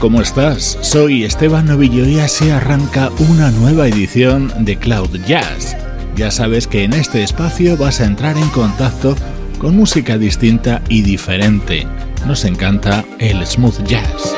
¿Cómo estás? Soy Esteban Novillo y así arranca una nueva edición de Cloud Jazz. Ya sabes que en este espacio vas a entrar en contacto con música distinta y diferente. Nos encanta el smooth jazz.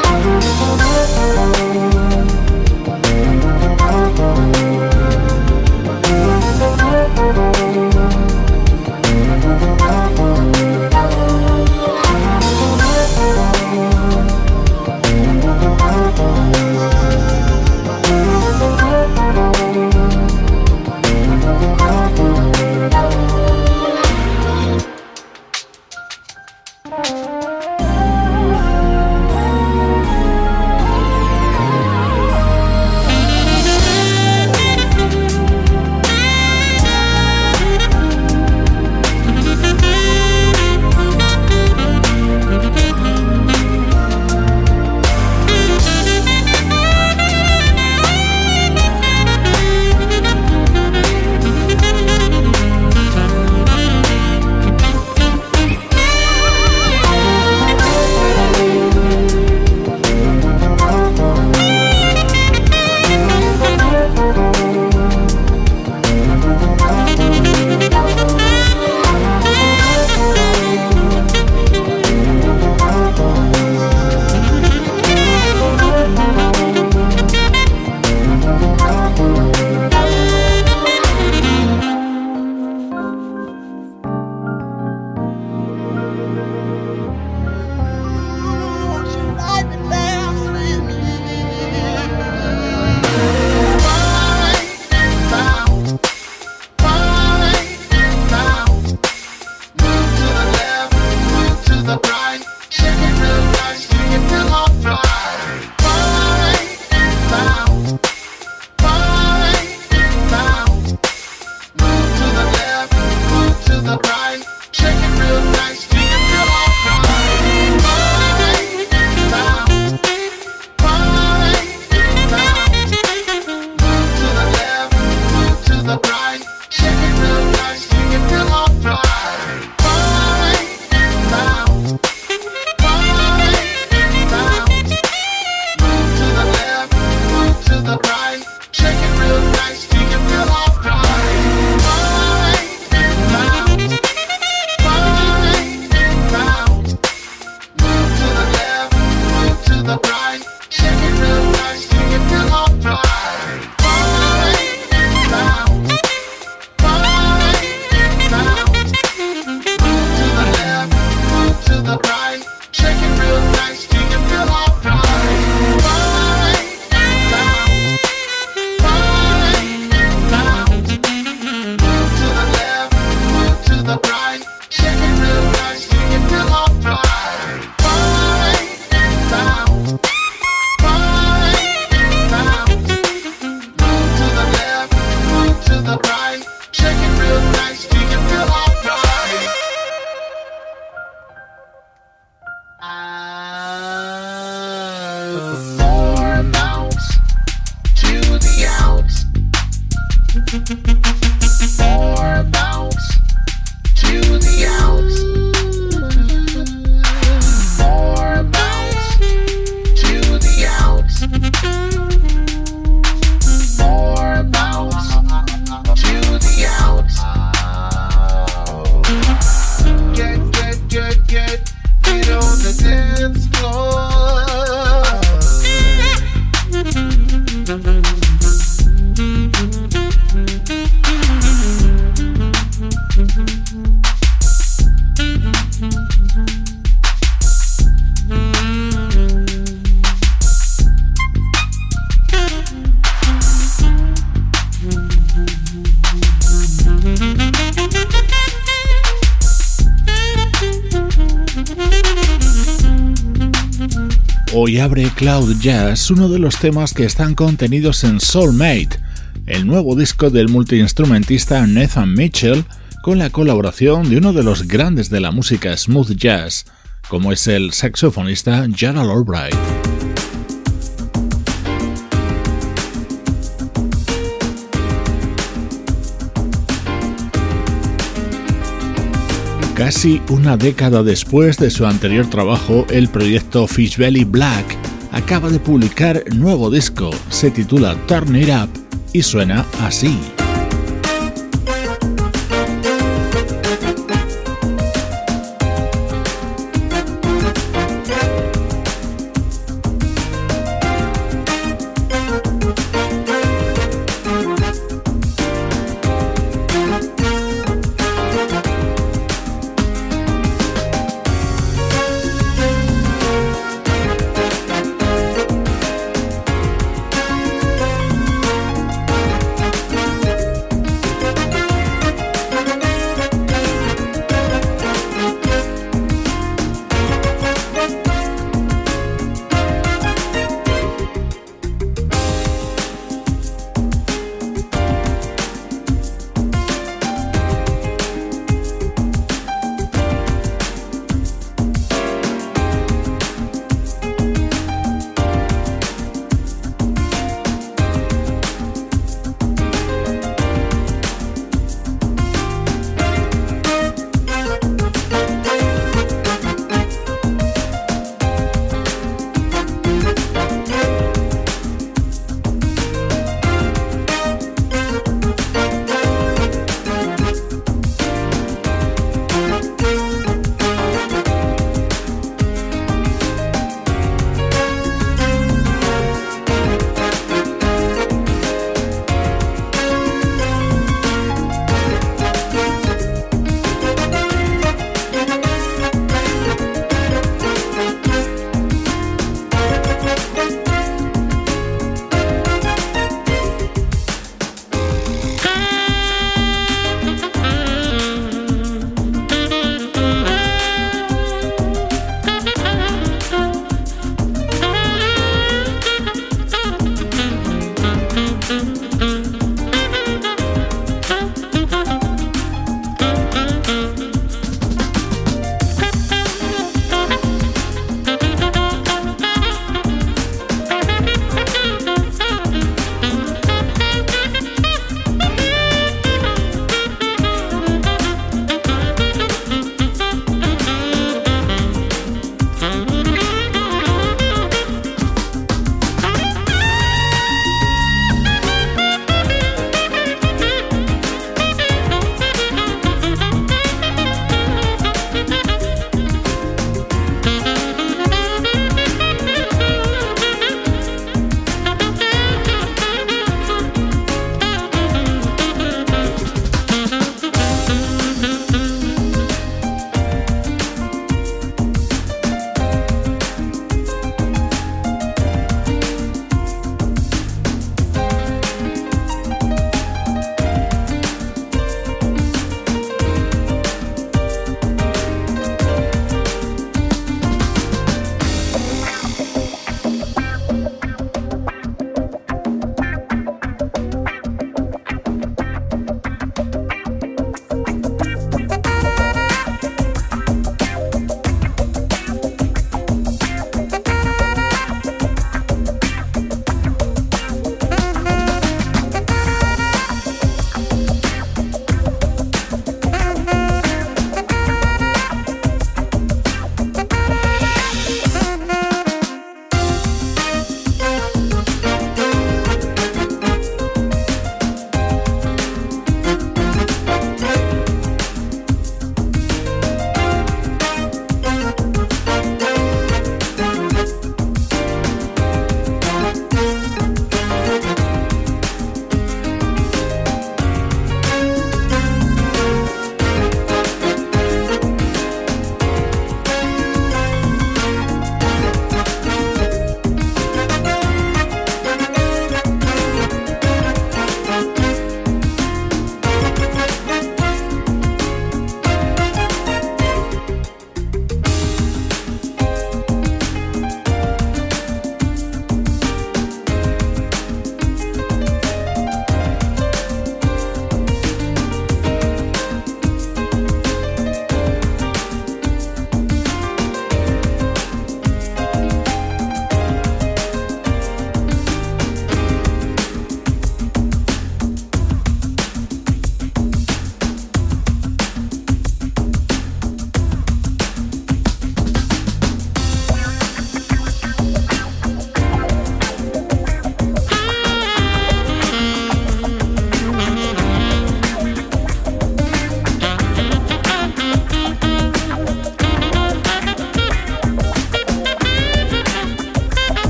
Jazz uno de los temas que están contenidos en Soulmate, el nuevo disco del multiinstrumentista Nathan Mitchell, con la colaboración de uno de los grandes de la música smooth jazz, como es el saxofonista Gerald Albright. Casi una década después de su anterior trabajo, el proyecto Fishbelly Black acaba de publicar nuevo disco, se titula Turn It Up y suena así.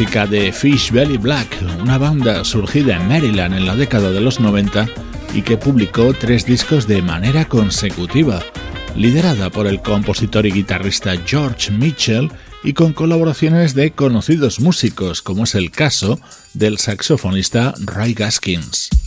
Música de Fish Belly Black, una banda surgida en Maryland en la década de los 90 y que publicó tres discos de manera consecutiva, liderada por el compositor y guitarrista George Mitchell y con colaboraciones de conocidos músicos, como es el caso del saxofonista Ray Gaskins.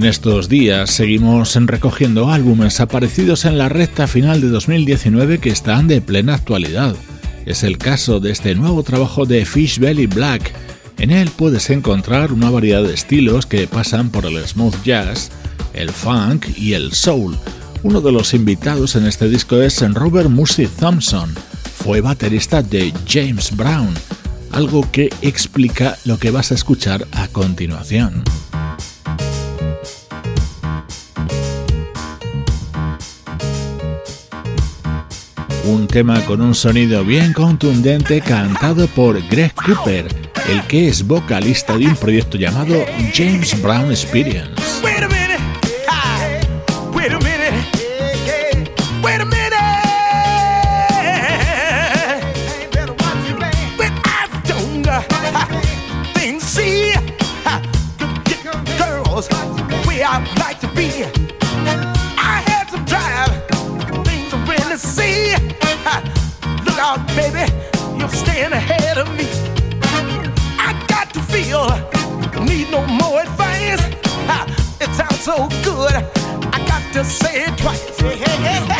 En estos días seguimos recogiendo álbumes aparecidos en la recta final de 2019 que están de plena actualidad. Es el caso de este nuevo trabajo de Fish Belly Black, En él puedes encontrar una variedad de estilos que pasan por el smooth jazz, el funk y el soul. Uno de los invitados en este disco es Robert Musi Thompson. Fue baterista de James Brown, algo que explica lo que vas a escuchar a continuación. Un tema con un sonido bien contundente cantado por Greg Cooper, el que es vocalista de un proyecto llamado James Brown Experience. So good, I got to say it twice. Hey, hey, hey,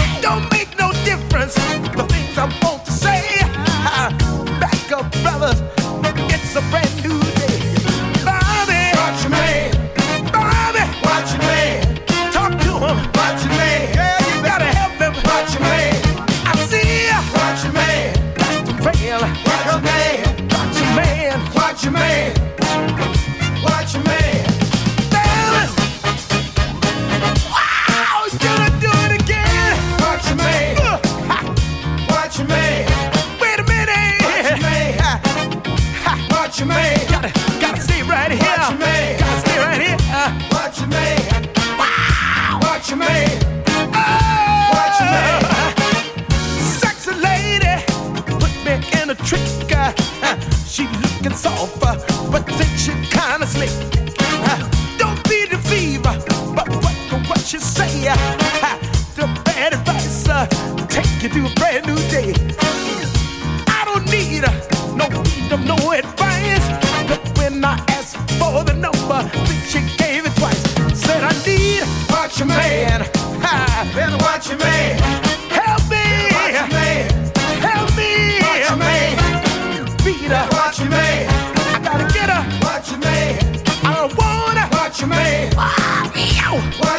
what you.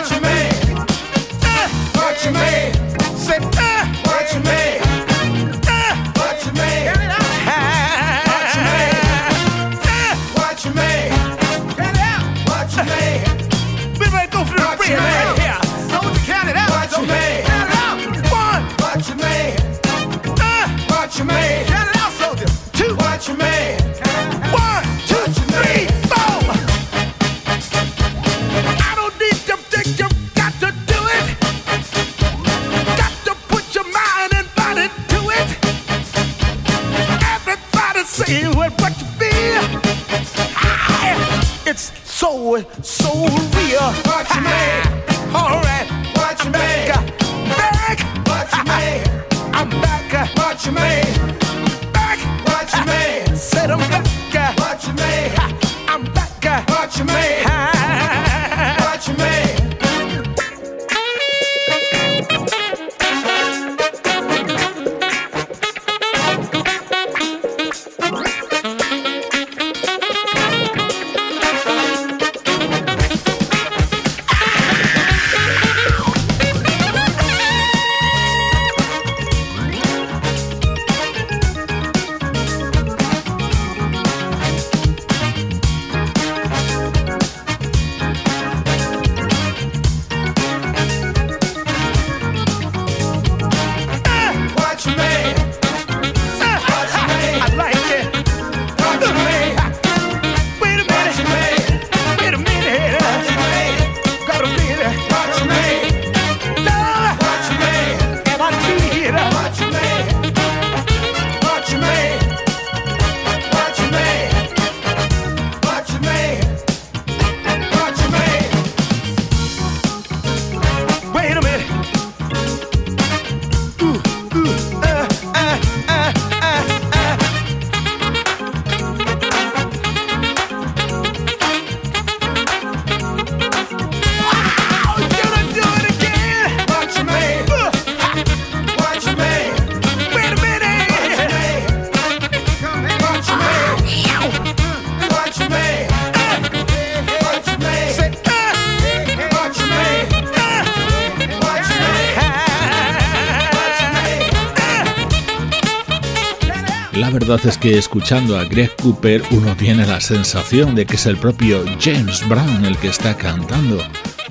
Verdad es que escuchando a Greg Cooper uno tiene la sensación de que es el propio James Brown el que está cantando.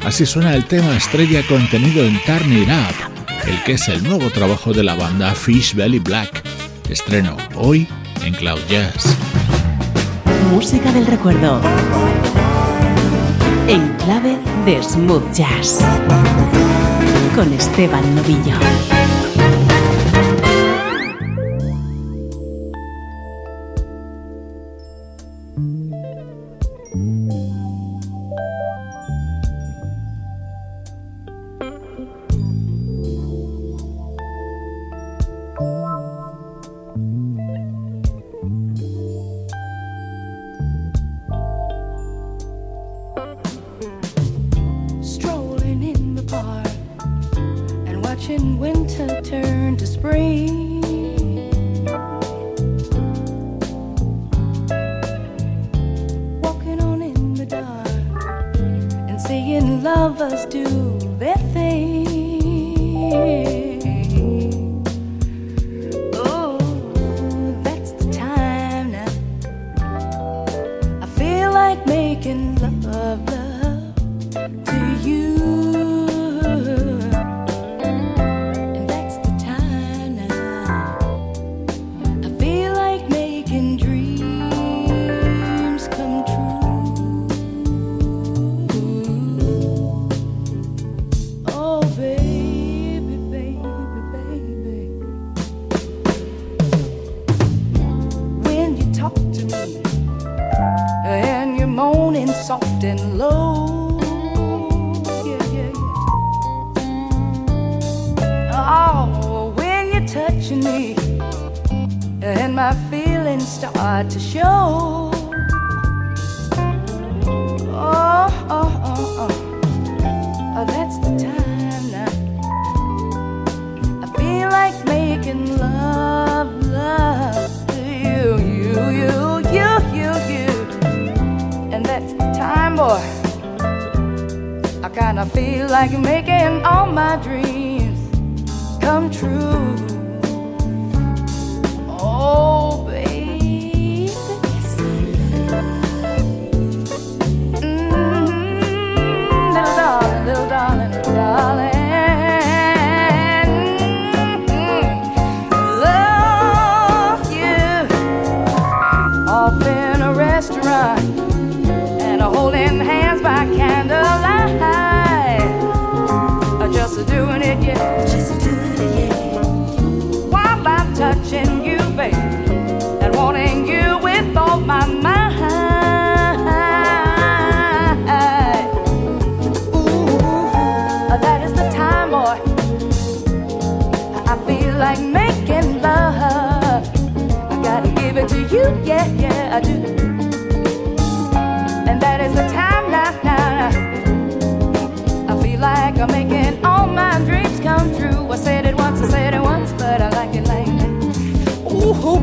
Así suena el tema estrella contenido en Turn It Up, el que es el nuevo trabajo de la banda Fish Belly Black. Estreno hoy en Cloud Jazz. Música del recuerdo. En clave de smooth jazz. Con Esteban Novillo. lovers do.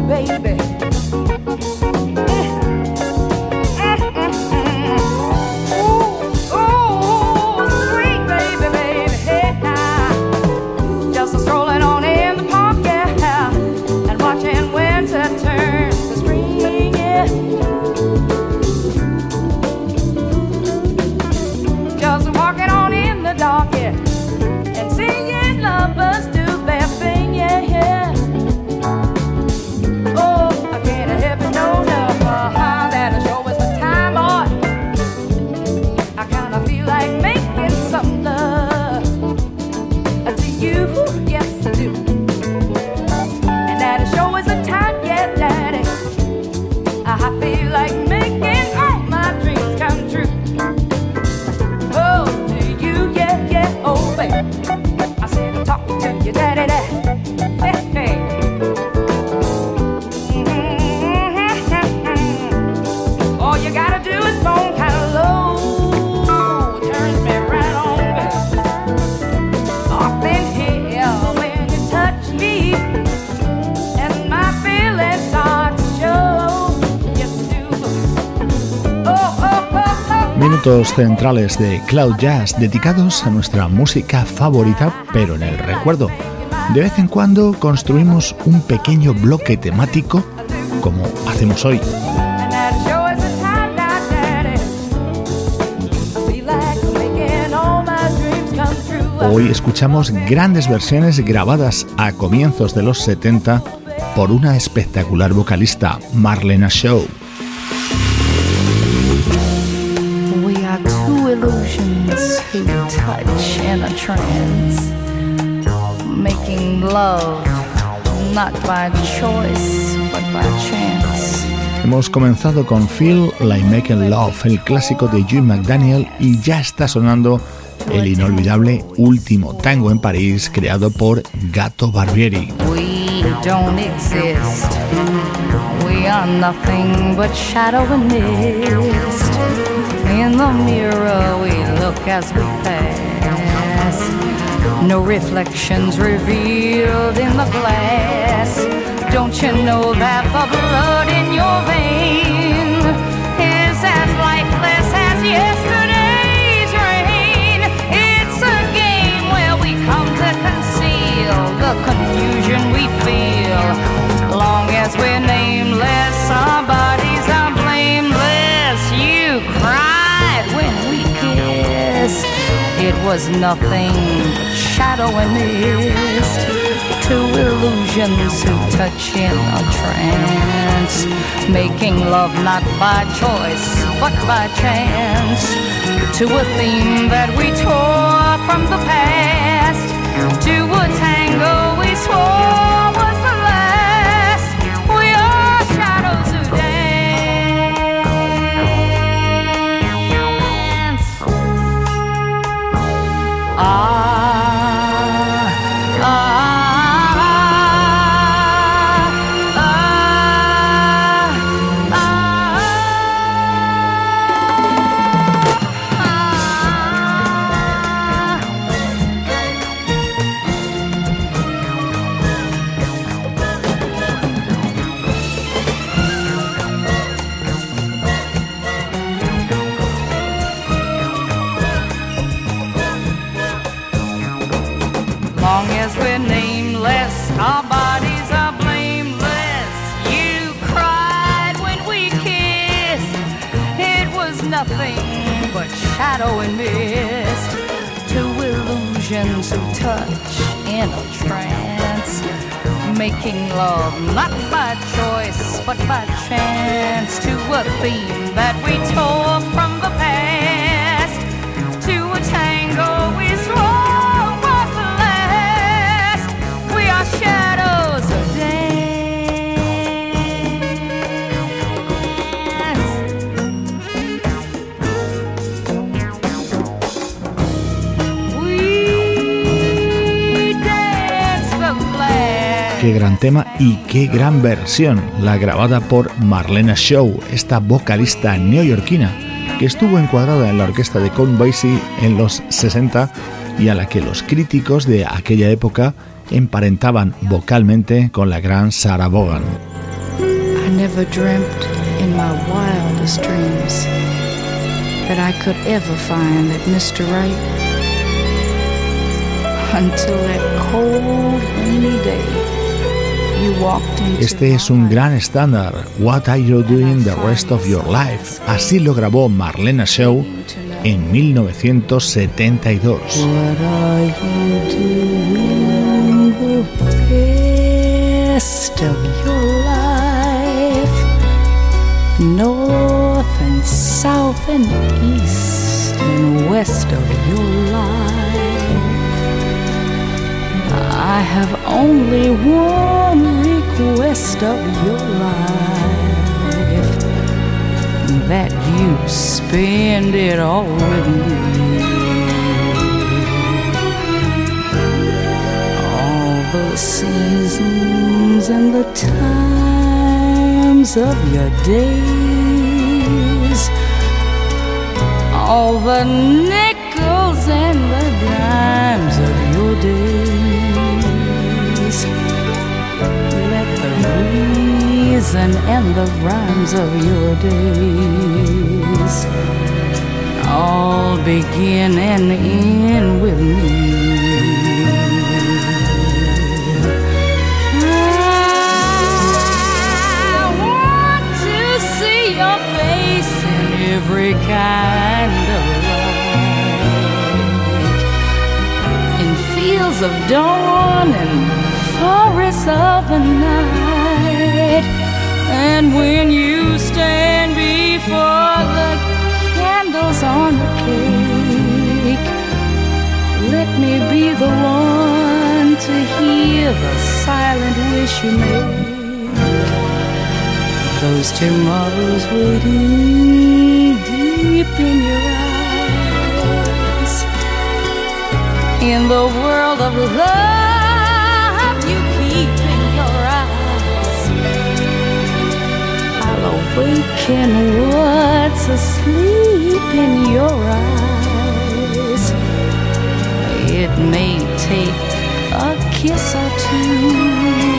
baby. Centrales de Cloud Jazz dedicados a nuestra música favorita, pero en el recuerdo. De vez en cuando construimos un pequeño bloque temático como hacemos hoy. Hoy escuchamos grandes versiones grabadas a comienzos de los 70 por una espectacular vocalista, Marlena Shaw. Trance, making love not by choice but by chance. Hemos comenzado con Feel Like Making Love, el clásico de Jim McDaniel, y ya está sonando el inolvidable Último Tango en París, creado por Gato Barbieri. We don't exist. We are nothing but shadow and mist. In the mirror we look as we pass. No reflections revealed in the glass. Don't you know that the blood in your vein is as lifeless as yesterday's rain? It's a game where we come to conceal the confusion we feel. Long as we're nameless, our bodies are blameless. You cried when we kissed. It was nothing shadow and mist. Two illusions who touch in a trance, making love not by choice but by chance. To a theme that we tore from the past, to a tango we swore was ah. Shadow and mist. Two illusions who touch in a trance. Making love not by choice but by chance. To a theme that we tore from tema y qué gran versión, la grabada por Marlena Shaw, esta vocalista neoyorquina que estuvo encuadrada en la orquesta de Count Basie en los 60 y a la que los críticos de aquella época emparentaban vocalmente con la gran Sarah Vaughan. I never dreamt in my wildest dreams that I could ever find that Mr. Until that cold, rainy day Este es un gran estándar, What Are You Doing the Rest of Your Life? Así lo grabó Marlena Shaw en 1972. What are you doing the rest of your life? North and south and east and west of your life. I have only one request of your life that you spend it all with me. All the seasons and the times of your days, all the nickels and the dimes of your days. Season and the rhymes of your days all begin and end with me. I want to see your face in every kind of light in fields of dawn and forests of the night. When you stand before the candles on the cake, let me be the one to hear the silent wish you make those tomorrows waiting deep in your eyes. In the world of love waking what's asleep in your eyes. It may take a kiss or two.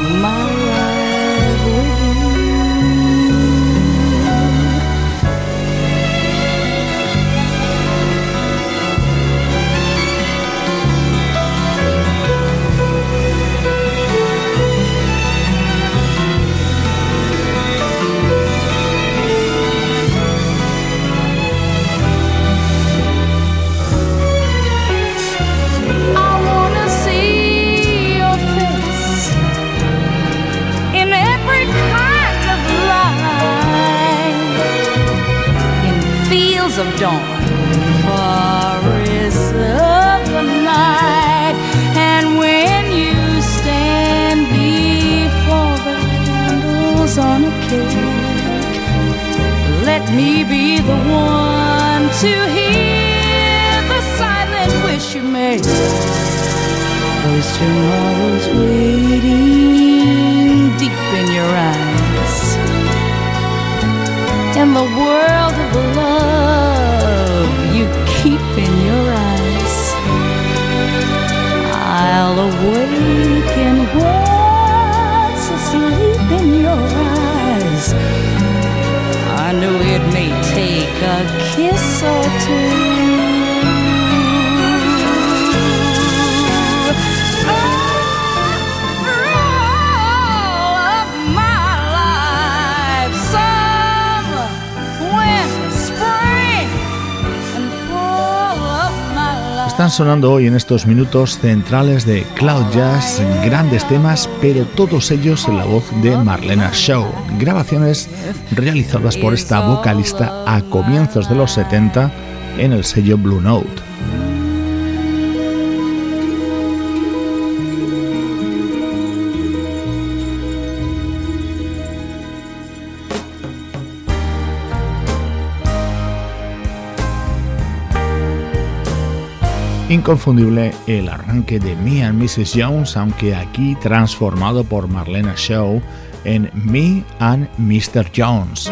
my Tomorrow's waiting deep in your eyes. And the world of love you keep in your eyes. I'll awaken what's asleep in your eyes. I know it may take a kiss or two Están sonando hoy en estos minutos centrales de Cloud Jazz grandes temas, pero todos ellos en la voz de Marlena Shaw. Grabaciones realizadas por esta vocalista a comienzos de los 70 en el sello Blue Note. Inconfundible el arranque de Me and Mrs. Jones, aunque aquí transformado por Marlena Shaw en Me and Mr. Jones.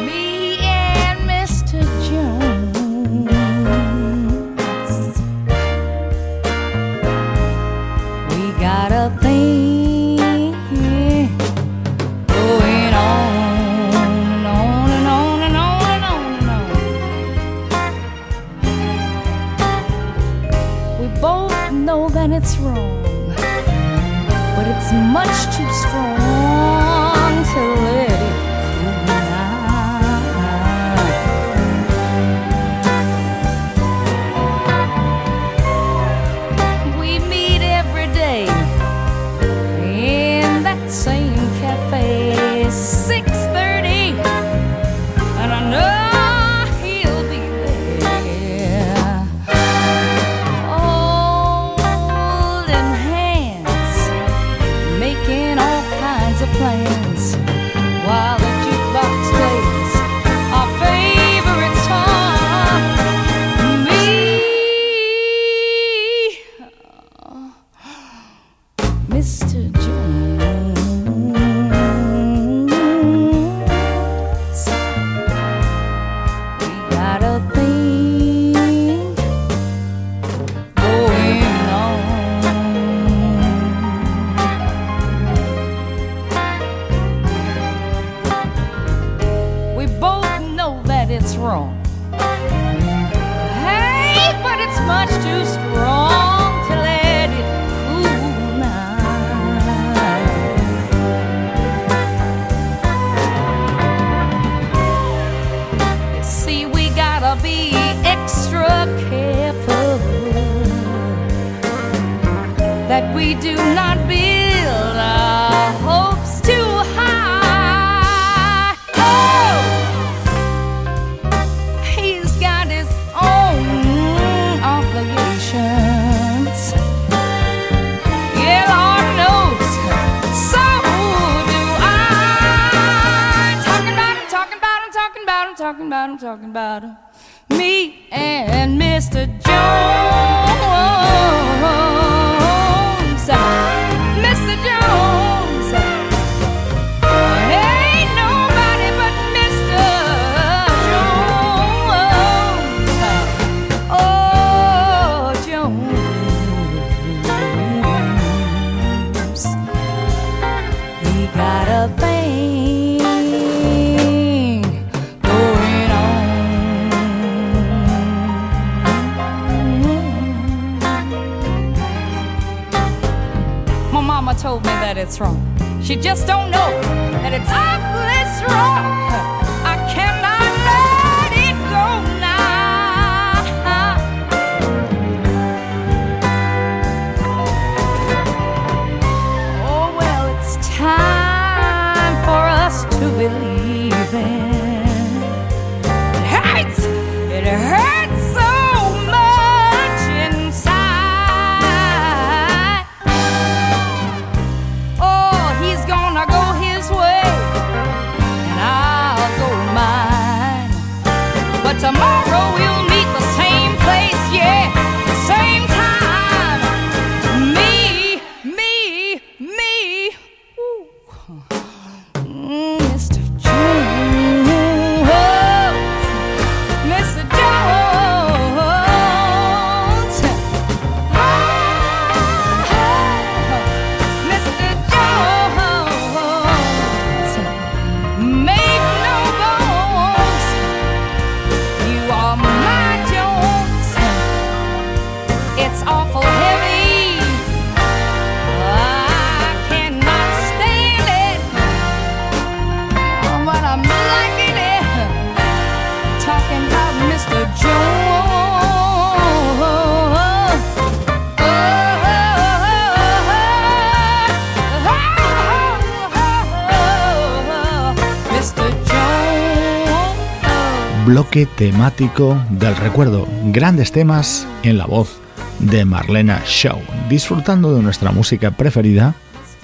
temático del recuerdo. Grandes temas en la voz de Marlena Shaw, disfrutando de nuestra música preferida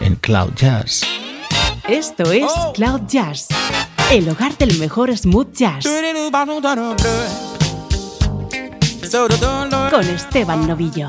en Cloud Jazz. Esto es Cloud Jazz, el hogar del mejor smooth jazz. Con Esteban Novillo.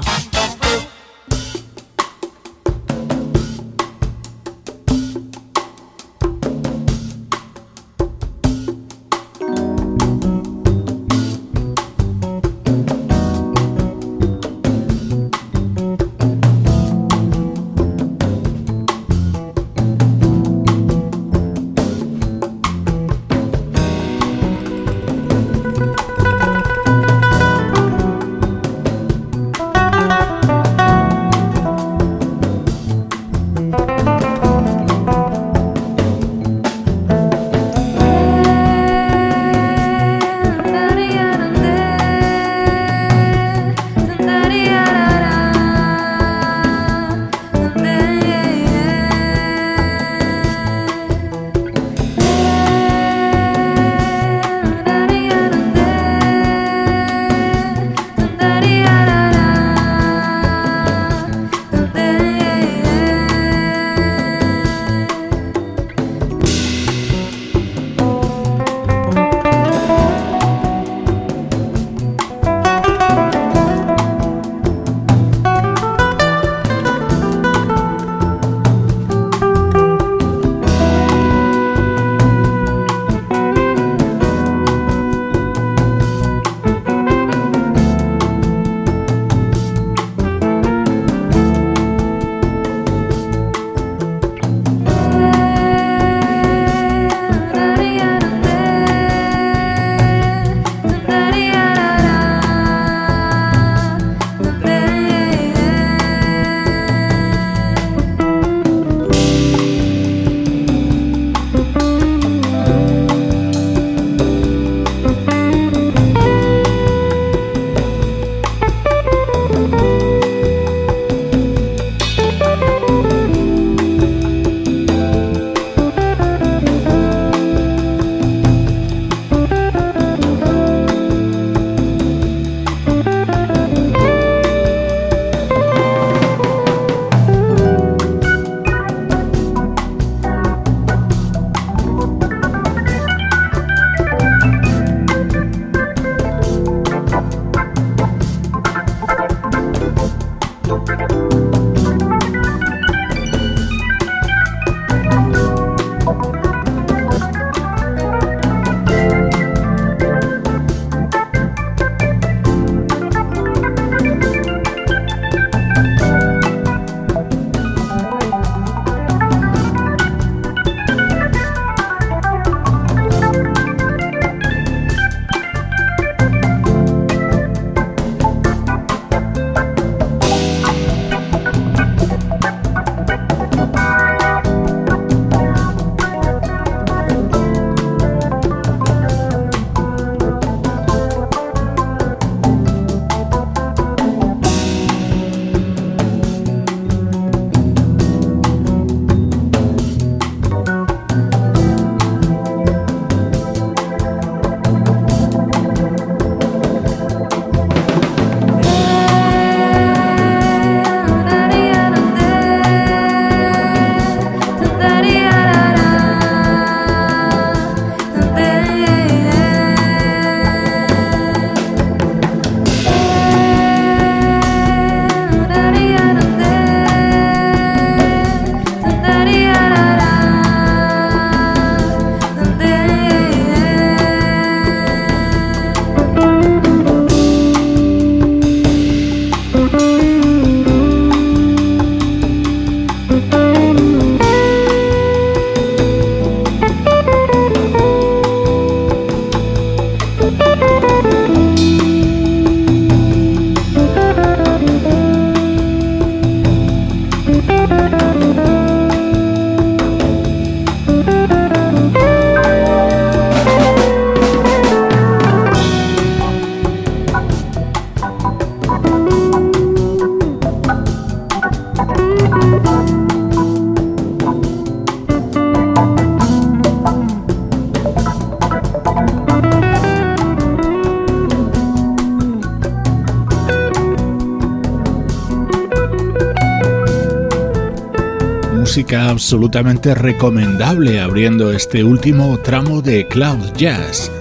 Absolutamente recomendable abriendo este último tramo de Cloud Jazz.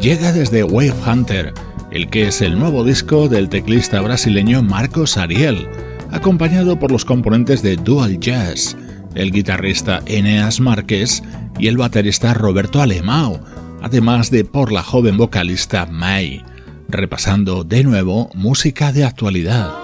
Llega desde Wave Hunter, el que es el nuevo disco del teclista brasileño Marcos Ariel, acompañado por los componentes de Dual Jazz, el guitarrista Eneas Márquez y el baterista Roberto Alemão, además de por la joven vocalista May, repasando de nuevo música de actualidad.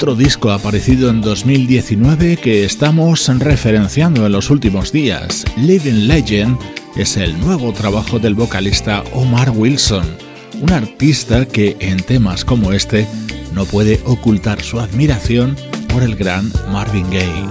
Otro disco aparecido en 2019 que estamos referenciando en los últimos días, Living Legend, es el nuevo trabajo del vocalista Omar Wilson, un artista que en temas como este no puede ocultar su admiración por el gran Marvin Gaye.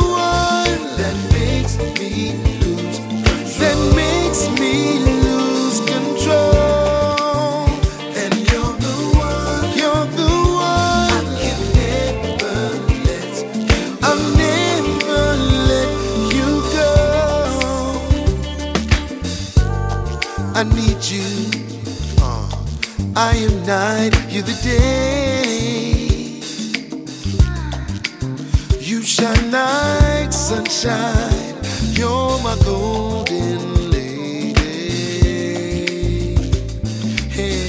that makes me lose control. And you're the one, you're the one. I can never let. I'll never let you go. I need you. Uh, I am night, you the day. You shine like sunshine you're my golden lady. Hey,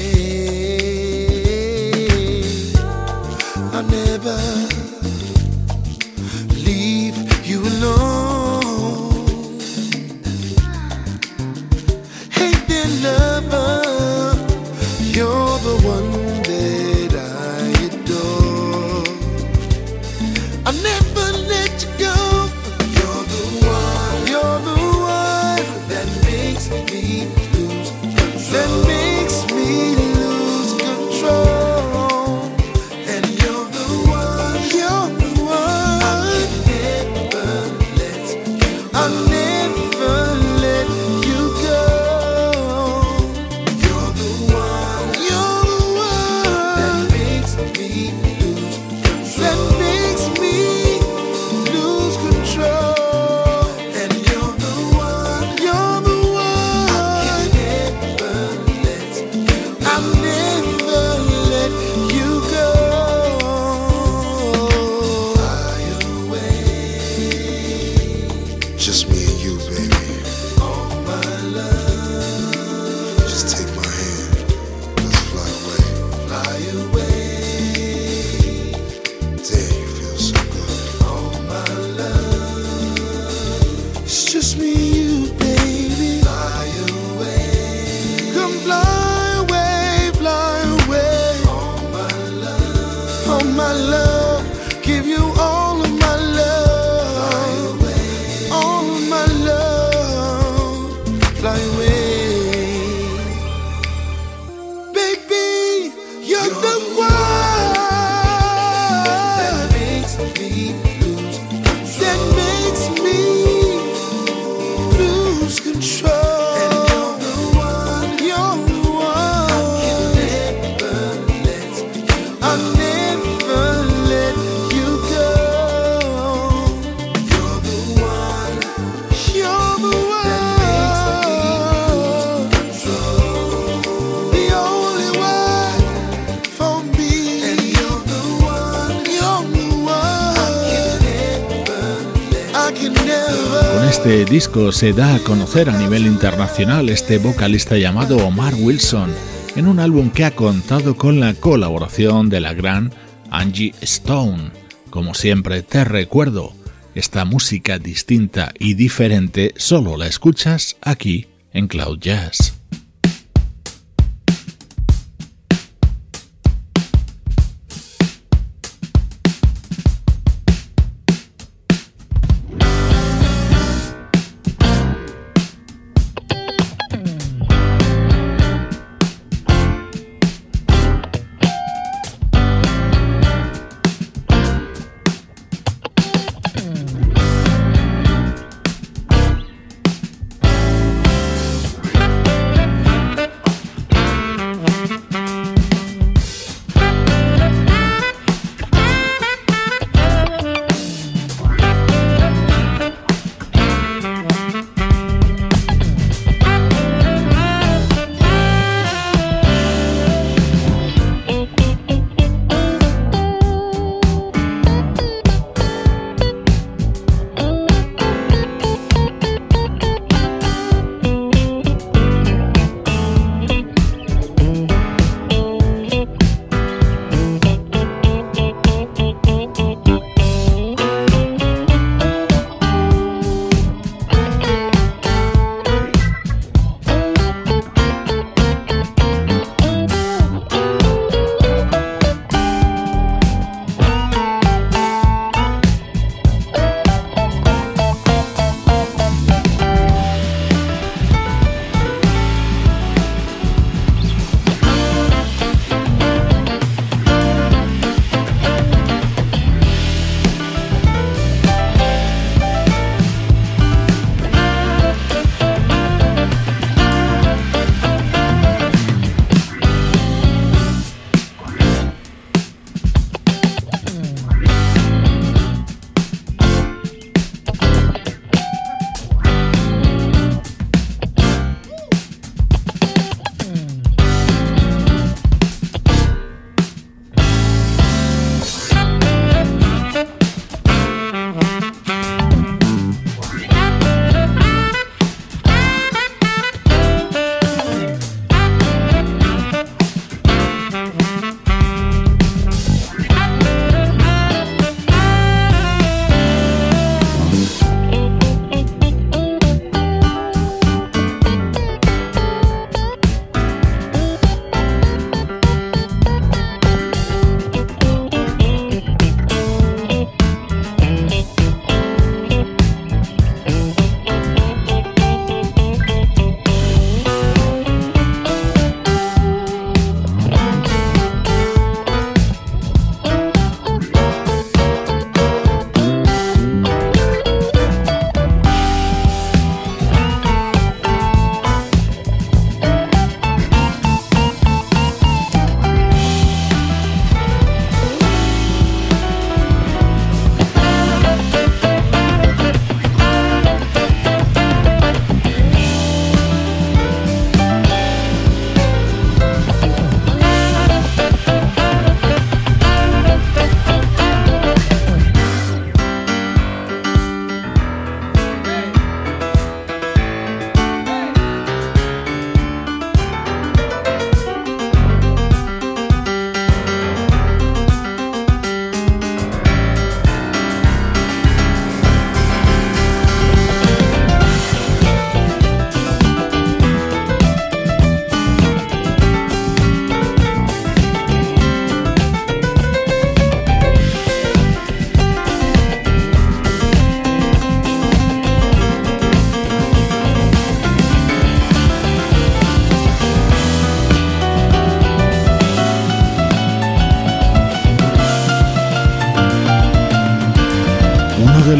I'll never just me. Se da a conocer a nivel internacional este vocalista llamado Omar Wilson en un álbum que ha contado con la colaboración de la gran Angie Stone. Como siempre te recuerdo, esta música distinta y diferente solo la escuchas aquí en Cloud Jazz.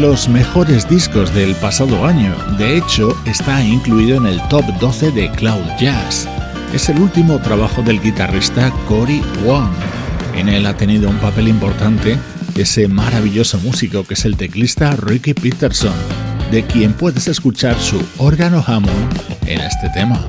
Los mejores discos del pasado año. De hecho, está incluido en el top 12 de Cloud Jazz. Es el último trabajo del guitarrista Cory Wong. En él ha tenido un papel importante ese maravilloso músico que es el teclista Ricky Peterson, de quien puedes escuchar su órgano Hammond en este tema.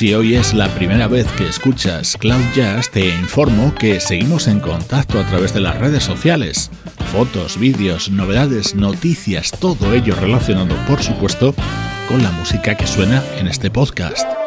Si hoy es la primera vez que escuchas Cloud Jazz, te informo que seguimos en contacto a través de las redes sociales. Fotos, vídeos, novedades, noticias, todo ello relacionado, por supuesto, con la música que suena en este podcast.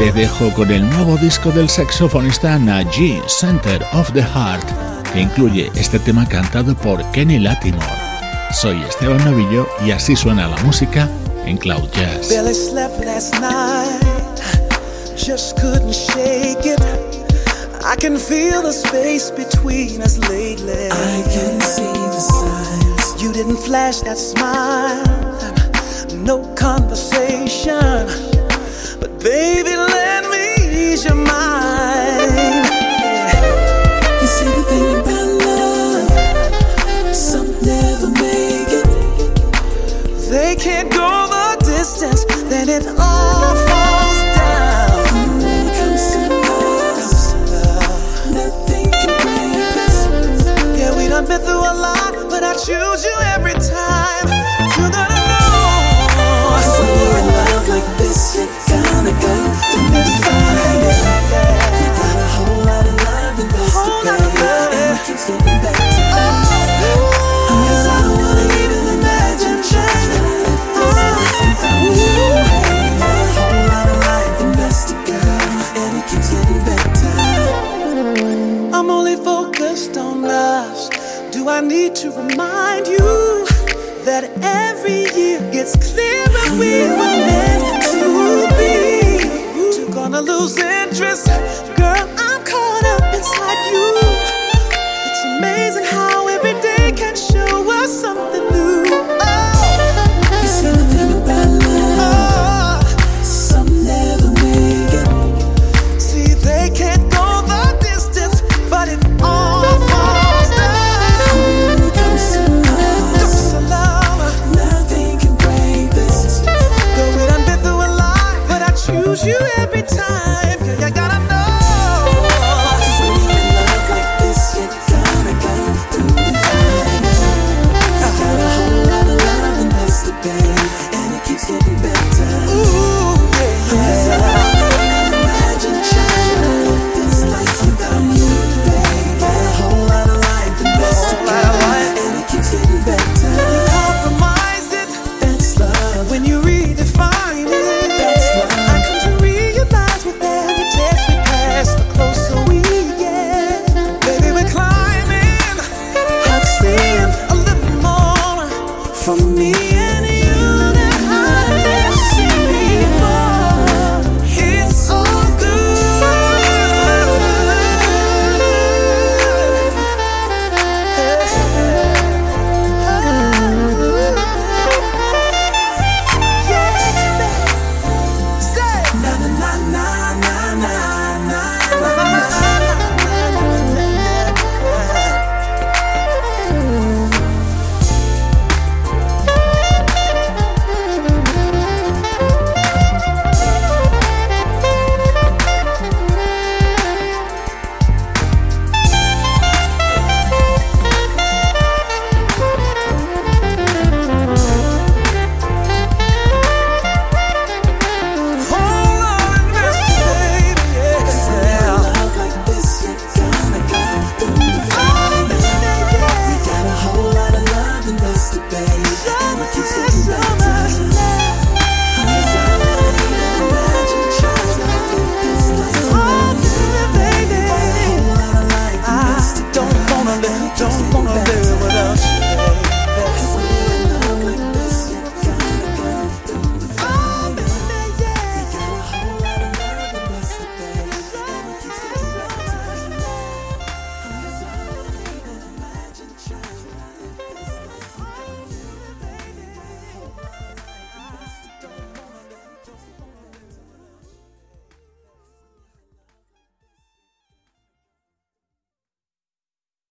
Te dejo con el nuevo disco del saxofonista Najee, Center of the Heart, que incluye este tema cantado por Kenny Latimore. Soy Esteban Novillo y así suena la música en Cloud Jazz. Barely slept last night, just couldn't shake it. I can feel the space between us lately. I can see the signs. You didn't flash that smile, no conversation. But baby, let me ease your mind. You see the thing about love, some never make it. They can't go the distance, then it all falls down. When it comes to love, nothing can break us. Yeah, we done been through a lot, but I choose you need to remind you that every year gets clearer we were meant to be? You're gonna lose interest,